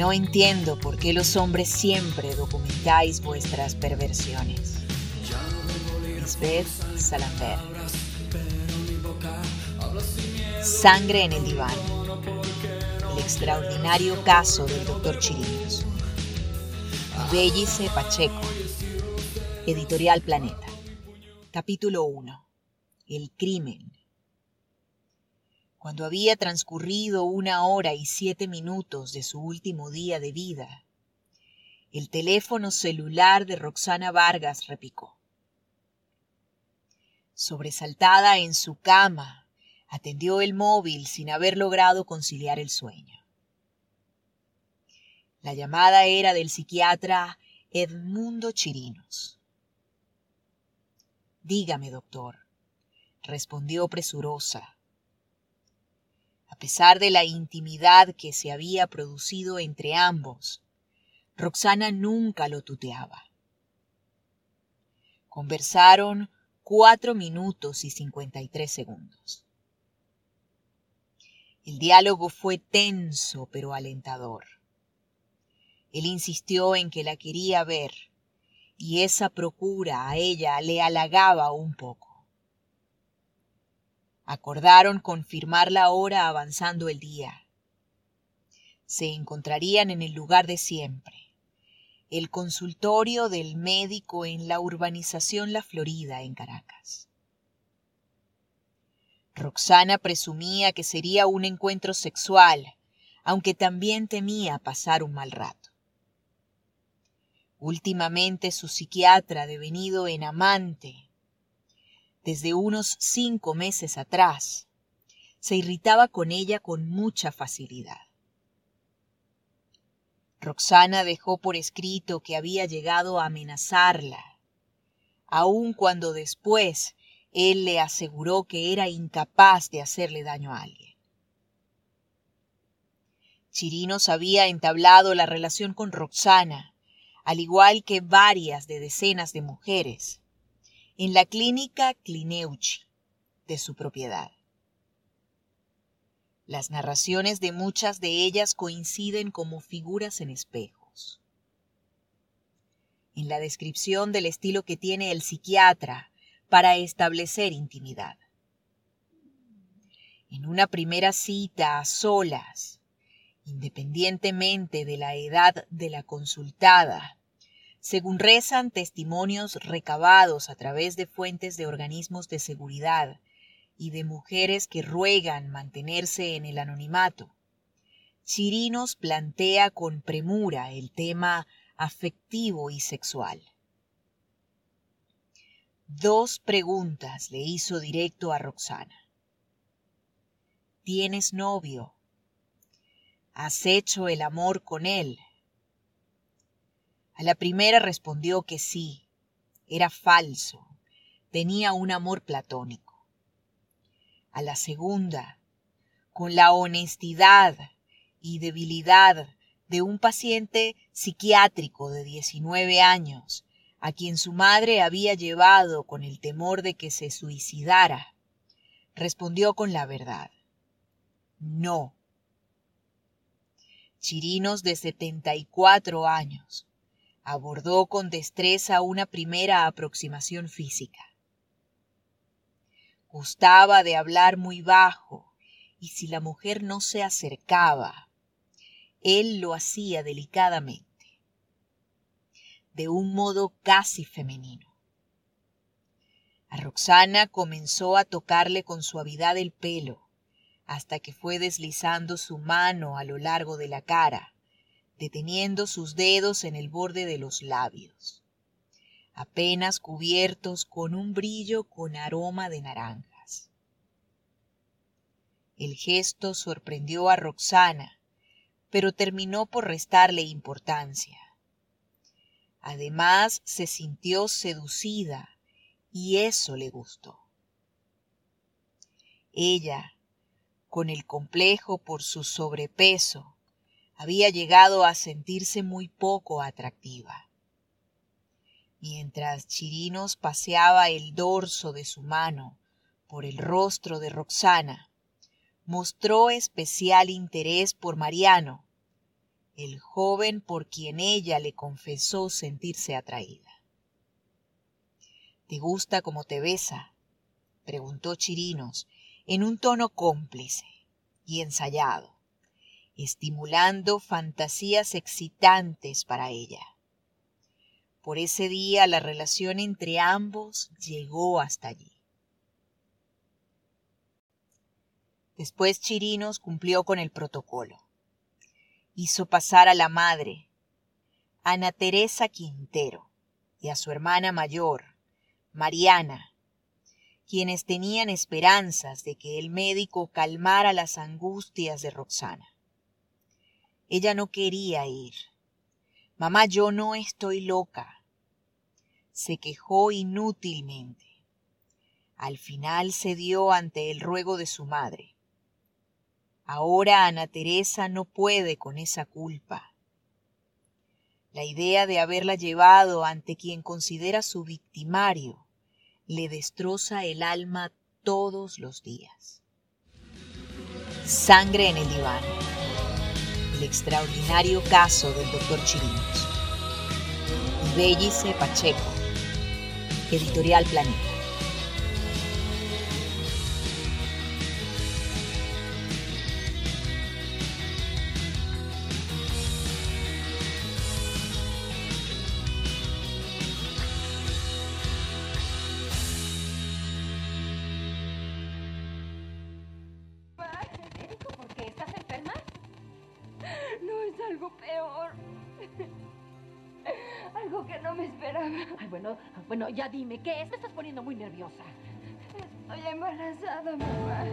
No entiendo por qué los hombres siempre documentáis vuestras perversiones. Lisbeth Salander. Sangre en el diván. El extraordinario caso del doctor Chirinos. Bellice Pacheco. Editorial Planeta. Capítulo 1. El crimen. Cuando había transcurrido una hora y siete minutos de su último día de vida, el teléfono celular de Roxana Vargas repicó. Sobresaltada en su cama, atendió el móvil sin haber logrado conciliar el sueño. La llamada era del psiquiatra Edmundo Chirinos. Dígame, doctor, respondió presurosa. Pesar de la intimidad que se había producido entre ambos, Roxana nunca lo tuteaba. Conversaron cuatro minutos y cincuenta y tres segundos. El diálogo fue tenso pero alentador. Él insistió en que la quería ver, y esa procura a ella le halagaba un poco. Acordaron confirmar la hora avanzando el día. Se encontrarían en el lugar de siempre, el consultorio del médico en la urbanización La Florida, en Caracas. Roxana presumía que sería un encuentro sexual, aunque también temía pasar un mal rato. Últimamente su psiquiatra, devenido en amante, desde unos cinco meses atrás, se irritaba con ella con mucha facilidad. Roxana dejó por escrito que había llegado a amenazarla, aun cuando después él le aseguró que era incapaz de hacerle daño a alguien. Chirinos había entablado la relación con Roxana al igual que varias de decenas de mujeres, en la clínica Clineucci de su propiedad. Las narraciones de muchas de ellas coinciden como figuras en espejos. En la descripción del estilo que tiene el psiquiatra para establecer intimidad. En una primera cita a solas, independientemente de la edad de la consultada, según rezan testimonios recabados a través de fuentes de organismos de seguridad y de mujeres que ruegan mantenerse en el anonimato. Chirinos plantea con premura el tema afectivo y sexual. Dos preguntas le hizo directo a Roxana. ¿Tienes novio? ¿Has hecho el amor con él? A la primera respondió que sí, era falso, tenía un amor platónico. A la segunda, con la honestidad y debilidad de un paciente psiquiátrico de 19 años, a quien su madre había llevado con el temor de que se suicidara, respondió con la verdad. No. Chirinos de 74 años, abordó con destreza una primera aproximación física. Gustaba de hablar muy bajo, y si la mujer no se acercaba, él lo hacía delicadamente, de un modo casi femenino. A Roxana comenzó a tocarle con suavidad el pelo, hasta que fue deslizando su mano a lo largo de la cara, deteniendo sus dedos en el borde de los labios, apenas cubiertos con un brillo con aroma de naranjas. El gesto sorprendió a Roxana, pero terminó por restarle importancia. Además, se sintió seducida y eso le gustó. Ella, con el complejo por su sobrepeso, había llegado a sentirse muy poco atractiva. Mientras Chirinos paseaba el dorso de su mano por el rostro de Roxana, mostró especial interés por Mariano, el joven por quien ella le confesó sentirse atraída. ¿Te gusta como te besa? preguntó Chirinos en un tono cómplice y ensayado, estimulando fantasías excitantes para ella. Por ese día la relación entre ambos llegó hasta allí. Después Chirinos cumplió con el protocolo. Hizo pasar a la madre, Ana Teresa Quintero, y a su hermana mayor, Mariana, quienes tenían esperanzas de que el médico calmara las angustias de Roxana. Ella no quería ir. Mamá, yo no estoy loca. Se quejó inútilmente. Al final cedió ante el ruego de su madre. Ahora Ana Teresa no puede con esa culpa. La idea de haberla llevado ante quien considera su victimario le destroza el alma todos los días. Sangre en el diván. El extraordinario caso del doctor Chirinos. Bellice Pacheco. Editorial Planeta. Algo peor. Algo que no me esperaba. Ay, bueno, bueno, ya dime, ¿qué es? Me estás poniendo muy nerviosa. Estoy embarazada, mamá.